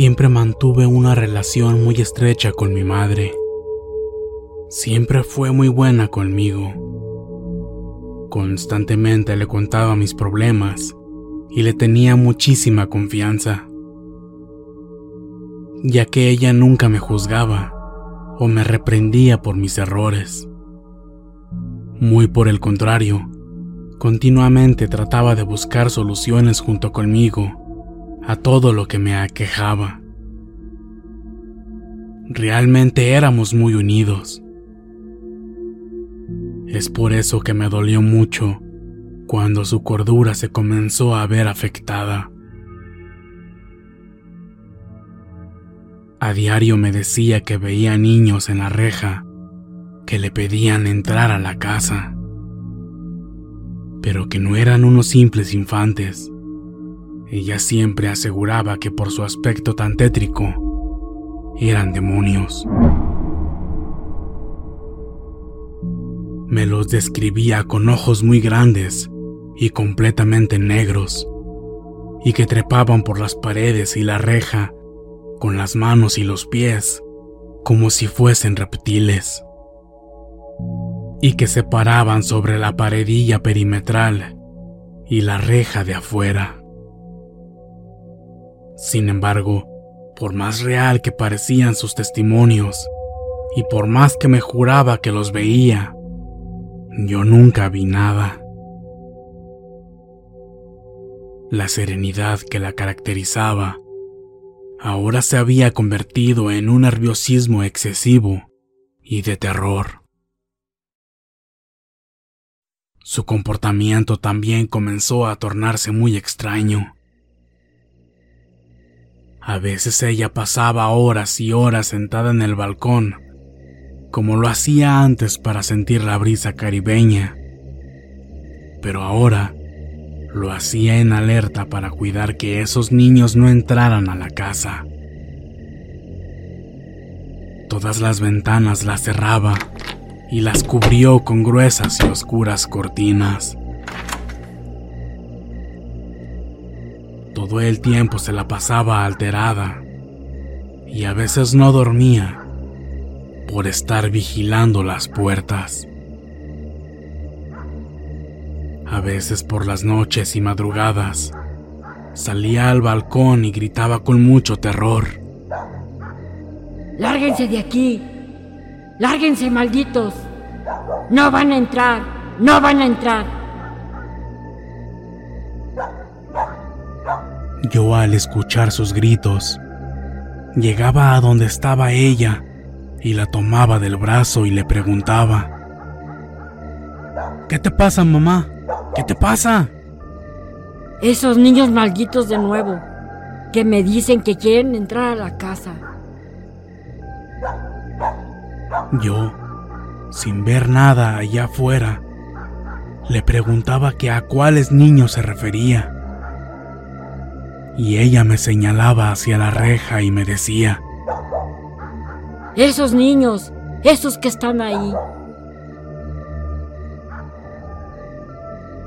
Siempre mantuve una relación muy estrecha con mi madre. Siempre fue muy buena conmigo. Constantemente le contaba mis problemas y le tenía muchísima confianza, ya que ella nunca me juzgaba o me reprendía por mis errores. Muy por el contrario, continuamente trataba de buscar soluciones junto conmigo a todo lo que me aquejaba. Realmente éramos muy unidos. Es por eso que me dolió mucho cuando su cordura se comenzó a ver afectada. A diario me decía que veía niños en la reja que le pedían entrar a la casa, pero que no eran unos simples infantes. Ella siempre aseguraba que por su aspecto tan tétrico eran demonios. Me los describía con ojos muy grandes y completamente negros, y que trepaban por las paredes y la reja con las manos y los pies como si fuesen reptiles, y que se paraban sobre la paredilla perimetral y la reja de afuera. Sin embargo, por más real que parecían sus testimonios, y por más que me juraba que los veía, yo nunca vi nada. La serenidad que la caracterizaba ahora se había convertido en un nerviosismo excesivo y de terror. Su comportamiento también comenzó a tornarse muy extraño. A veces ella pasaba horas y horas sentada en el balcón, como lo hacía antes para sentir la brisa caribeña, pero ahora lo hacía en alerta para cuidar que esos niños no entraran a la casa. Todas las ventanas las cerraba y las cubrió con gruesas y oscuras cortinas. Todo el tiempo se la pasaba alterada y a veces no dormía por estar vigilando las puertas. A veces por las noches y madrugadas salía al balcón y gritaba con mucho terror. Lárguense de aquí. Lárguense, malditos. No van a entrar. No van a entrar. Yo al escuchar sus gritos, llegaba a donde estaba ella y la tomaba del brazo y le preguntaba, ¿Qué te pasa, mamá? ¿Qué te pasa? Esos niños malditos de nuevo, que me dicen que quieren entrar a la casa. Yo, sin ver nada allá afuera, le preguntaba que a cuáles niños se refería. Y ella me señalaba hacia la reja y me decía, Esos niños, esos que están ahí.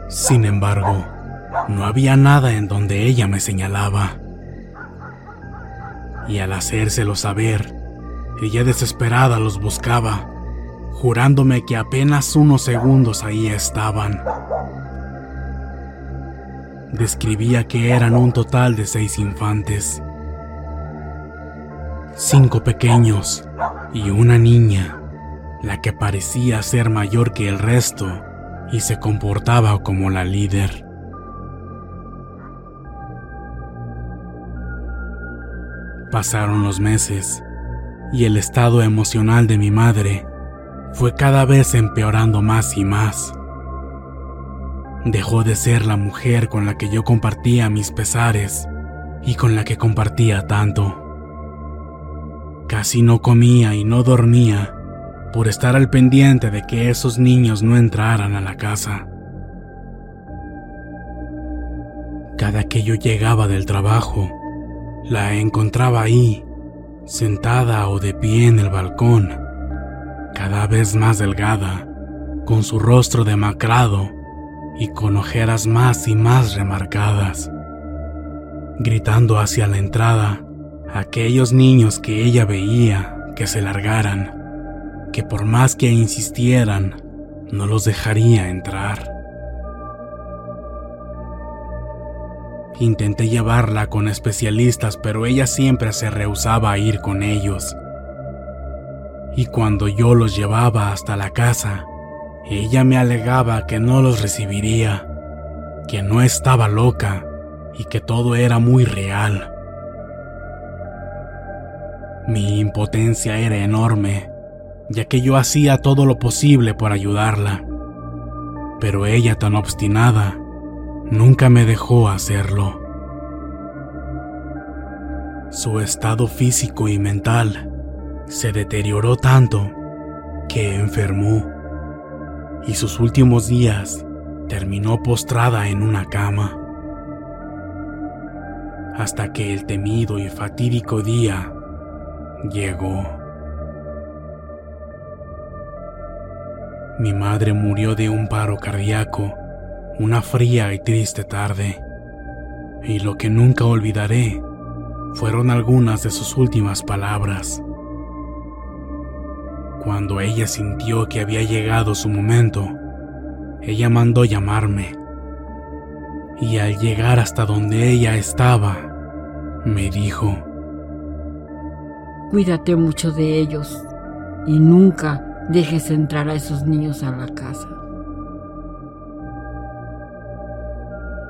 Sin embargo, no había nada en donde ella me señalaba. Y al hacérselo saber, ella desesperada los buscaba, jurándome que apenas unos segundos ahí estaban. Describía que eran un total de seis infantes, cinco pequeños y una niña, la que parecía ser mayor que el resto y se comportaba como la líder. Pasaron los meses y el estado emocional de mi madre fue cada vez empeorando más y más. Dejó de ser la mujer con la que yo compartía mis pesares y con la que compartía tanto. Casi no comía y no dormía por estar al pendiente de que esos niños no entraran a la casa. Cada que yo llegaba del trabajo, la encontraba ahí, sentada o de pie en el balcón, cada vez más delgada, con su rostro demacrado y con ojeras más y más remarcadas, gritando hacia la entrada a aquellos niños que ella veía que se largaran, que por más que insistieran, no los dejaría entrar. Intenté llevarla con especialistas, pero ella siempre se rehusaba a ir con ellos. Y cuando yo los llevaba hasta la casa, ella me alegaba que no los recibiría, que no estaba loca y que todo era muy real. Mi impotencia era enorme, ya que yo hacía todo lo posible por ayudarla, pero ella tan obstinada nunca me dejó hacerlo. Su estado físico y mental se deterioró tanto que enfermó y sus últimos días terminó postrada en una cama. Hasta que el temido y fatídico día llegó. Mi madre murió de un paro cardíaco una fría y triste tarde, y lo que nunca olvidaré fueron algunas de sus últimas palabras. Cuando ella sintió que había llegado su momento, ella mandó llamarme, y al llegar hasta donde ella estaba, me dijo, Cuídate mucho de ellos y nunca dejes entrar a esos niños a la casa.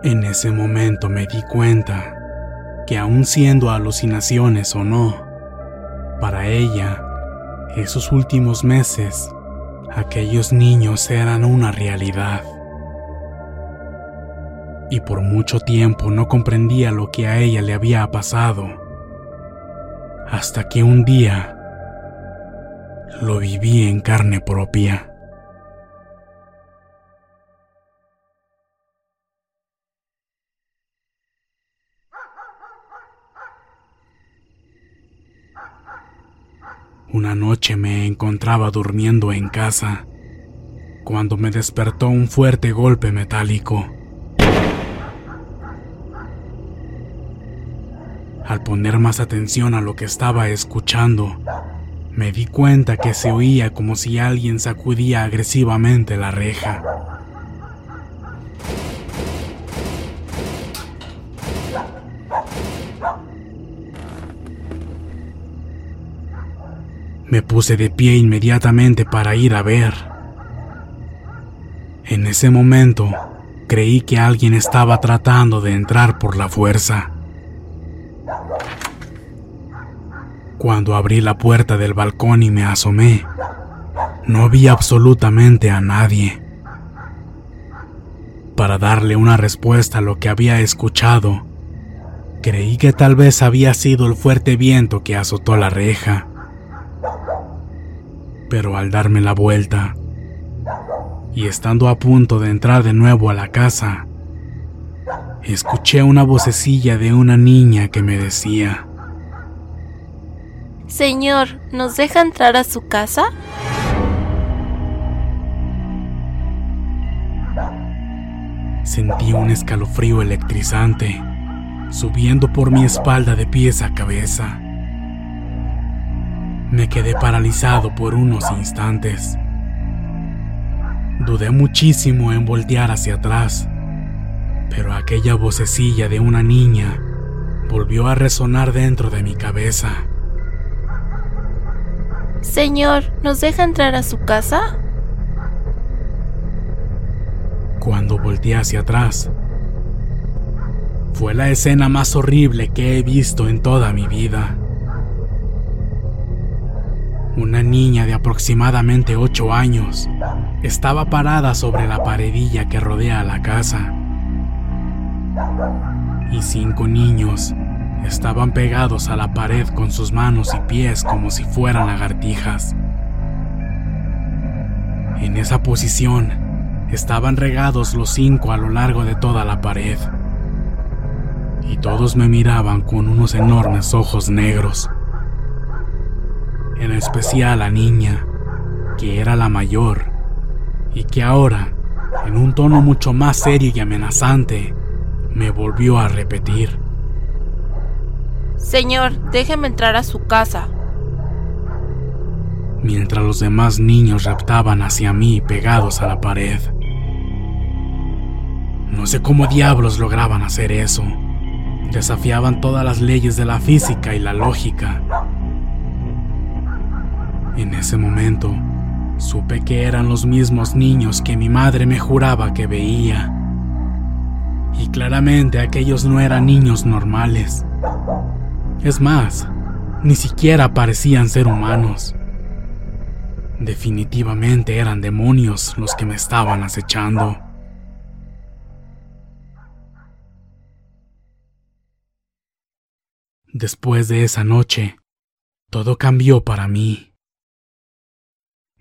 En ese momento me di cuenta que aun siendo alucinaciones o no, para ella, esos últimos meses, aquellos niños eran una realidad. Y por mucho tiempo no comprendía lo que a ella le había pasado, hasta que un día lo viví en carne propia. Una noche me encontraba durmiendo en casa cuando me despertó un fuerte golpe metálico. Al poner más atención a lo que estaba escuchando, me di cuenta que se oía como si alguien sacudía agresivamente la reja. Me puse de pie inmediatamente para ir a ver. En ese momento, creí que alguien estaba tratando de entrar por la fuerza. Cuando abrí la puerta del balcón y me asomé, no vi absolutamente a nadie. Para darle una respuesta a lo que había escuchado, creí que tal vez había sido el fuerte viento que azotó la reja. Pero al darme la vuelta, y estando a punto de entrar de nuevo a la casa, escuché una vocecilla de una niña que me decía, Señor, ¿nos deja entrar a su casa? Sentí un escalofrío electrizante subiendo por mi espalda de pies a cabeza. Me quedé paralizado por unos instantes. Dudé muchísimo en voltear hacia atrás, pero aquella vocecilla de una niña volvió a resonar dentro de mi cabeza. Señor, ¿nos deja entrar a su casa? Cuando volteé hacia atrás, fue la escena más horrible que he visto en toda mi vida. Una niña de aproximadamente 8 años estaba parada sobre la paredilla que rodea la casa. Y cinco niños estaban pegados a la pared con sus manos y pies como si fueran lagartijas. En esa posición estaban regados los cinco a lo largo de toda la pared. Y todos me miraban con unos enormes ojos negros. En especial la niña, que era la mayor, y que ahora, en un tono mucho más serio y amenazante, me volvió a repetir. Señor, déjeme entrar a su casa. Mientras los demás niños raptaban hacia mí pegados a la pared. No sé cómo diablos lograban hacer eso. Desafiaban todas las leyes de la física y la lógica. En ese momento, supe que eran los mismos niños que mi madre me juraba que veía. Y claramente aquellos no eran niños normales. Es más, ni siquiera parecían ser humanos. Definitivamente eran demonios los que me estaban acechando. Después de esa noche, todo cambió para mí.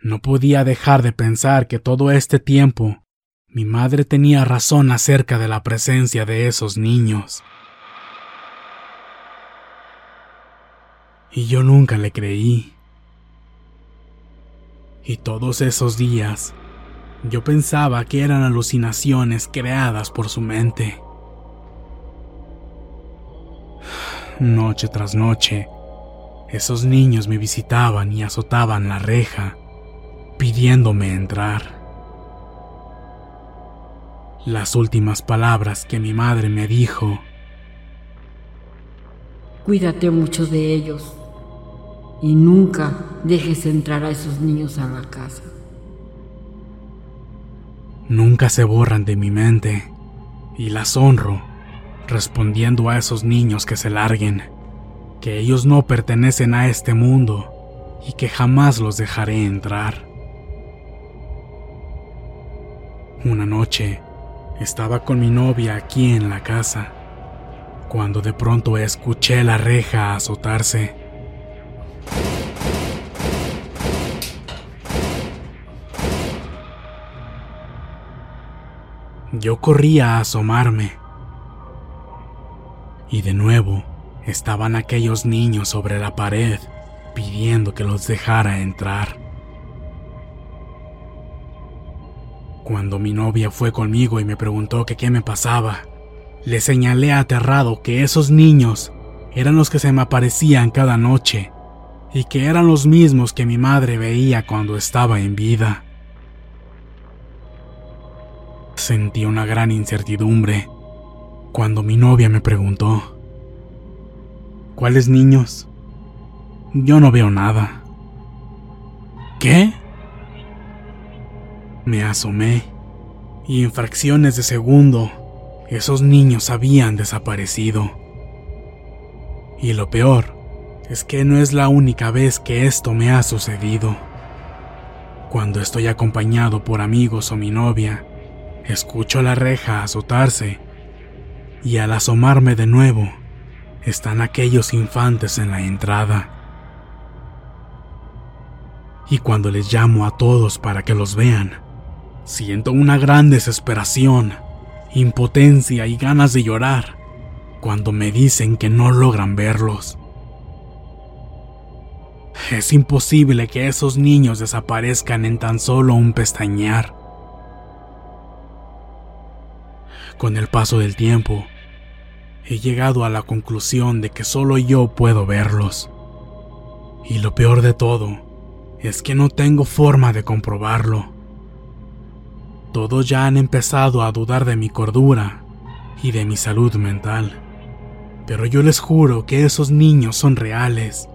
No podía dejar de pensar que todo este tiempo mi madre tenía razón acerca de la presencia de esos niños. Y yo nunca le creí. Y todos esos días, yo pensaba que eran alucinaciones creadas por su mente. Noche tras noche, esos niños me visitaban y azotaban la reja, pidiéndome entrar. Las últimas palabras que mi madre me dijo. Cuídate mucho de ellos y nunca dejes entrar a esos niños a la casa. Nunca se borran de mi mente y las honro respondiendo a esos niños que se larguen, que ellos no pertenecen a este mundo y que jamás los dejaré entrar. Una noche estaba con mi novia aquí en la casa, cuando de pronto escuché la reja azotarse. Yo corría a asomarme y de nuevo estaban aquellos niños sobre la pared pidiendo que los dejara entrar. Cuando mi novia fue conmigo y me preguntó que qué me pasaba, le señalé aterrado que esos niños eran los que se me aparecían cada noche y que eran los mismos que mi madre veía cuando estaba en vida. Sentí una gran incertidumbre cuando mi novia me preguntó, ¿cuáles niños? Yo no veo nada. ¿Qué? Me asomé y en fracciones de segundo esos niños habían desaparecido. Y lo peor es que no es la única vez que esto me ha sucedido. Cuando estoy acompañado por amigos o mi novia, escucho la reja azotarse y al asomarme de nuevo, están aquellos infantes en la entrada. Y cuando les llamo a todos para que los vean, siento una gran desesperación, impotencia y ganas de llorar cuando me dicen que no logran verlos. Es imposible que esos niños desaparezcan en tan solo un pestañear. Con el paso del tiempo, he llegado a la conclusión de que solo yo puedo verlos. Y lo peor de todo es que no tengo forma de comprobarlo. Todos ya han empezado a dudar de mi cordura y de mi salud mental. Pero yo les juro que esos niños son reales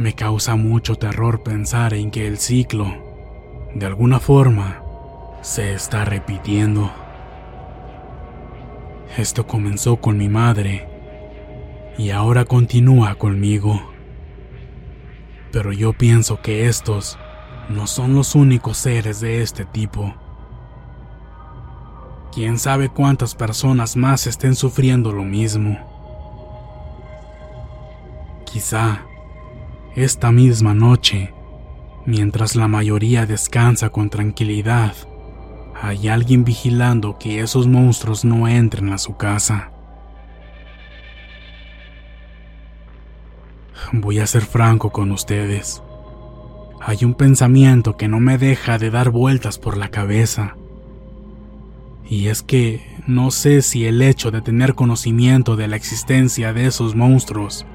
me causa mucho terror pensar en que el ciclo, de alguna forma, se está repitiendo. Esto comenzó con mi madre y ahora continúa conmigo. Pero yo pienso que estos no son los únicos seres de este tipo. Quién sabe cuántas personas más estén sufriendo lo mismo. Quizá esta misma noche, mientras la mayoría descansa con tranquilidad, hay alguien vigilando que esos monstruos no entren a su casa. Voy a ser franco con ustedes. Hay un pensamiento que no me deja de dar vueltas por la cabeza. Y es que no sé si el hecho de tener conocimiento de la existencia de esos monstruos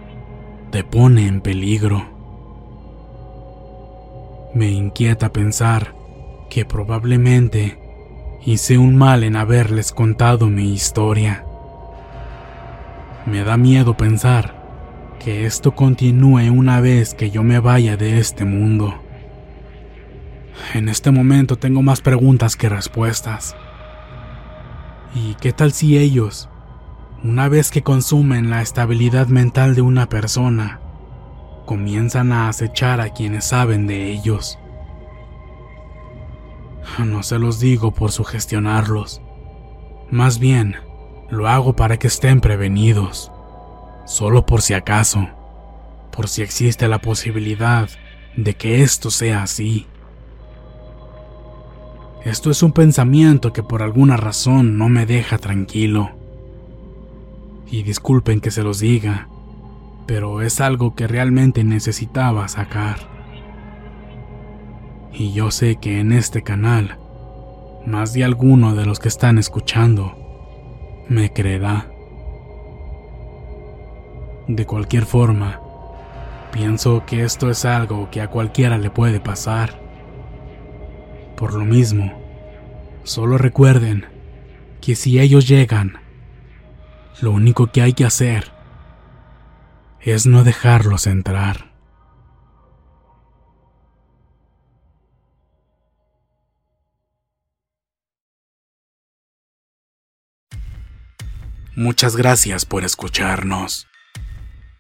te pone en peligro. Me inquieta pensar que probablemente hice un mal en haberles contado mi historia. Me da miedo pensar que esto continúe una vez que yo me vaya de este mundo. En este momento tengo más preguntas que respuestas. ¿Y qué tal si ellos una vez que consumen la estabilidad mental de una persona, comienzan a acechar a quienes saben de ellos. No se los digo por sugestionarlos. Más bien, lo hago para que estén prevenidos. Solo por si acaso. Por si existe la posibilidad de que esto sea así. Esto es un pensamiento que por alguna razón no me deja tranquilo y disculpen que se los diga, pero es algo que realmente necesitaba sacar. Y yo sé que en este canal, más de alguno de los que están escuchando me creerá. De cualquier forma, pienso que esto es algo que a cualquiera le puede pasar. Por lo mismo, solo recuerden que si ellos llegan lo único que hay que hacer es no dejarlos entrar. Muchas gracias por escucharnos.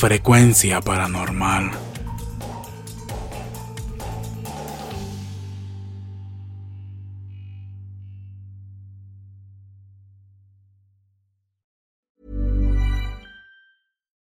frecuencia paranormal.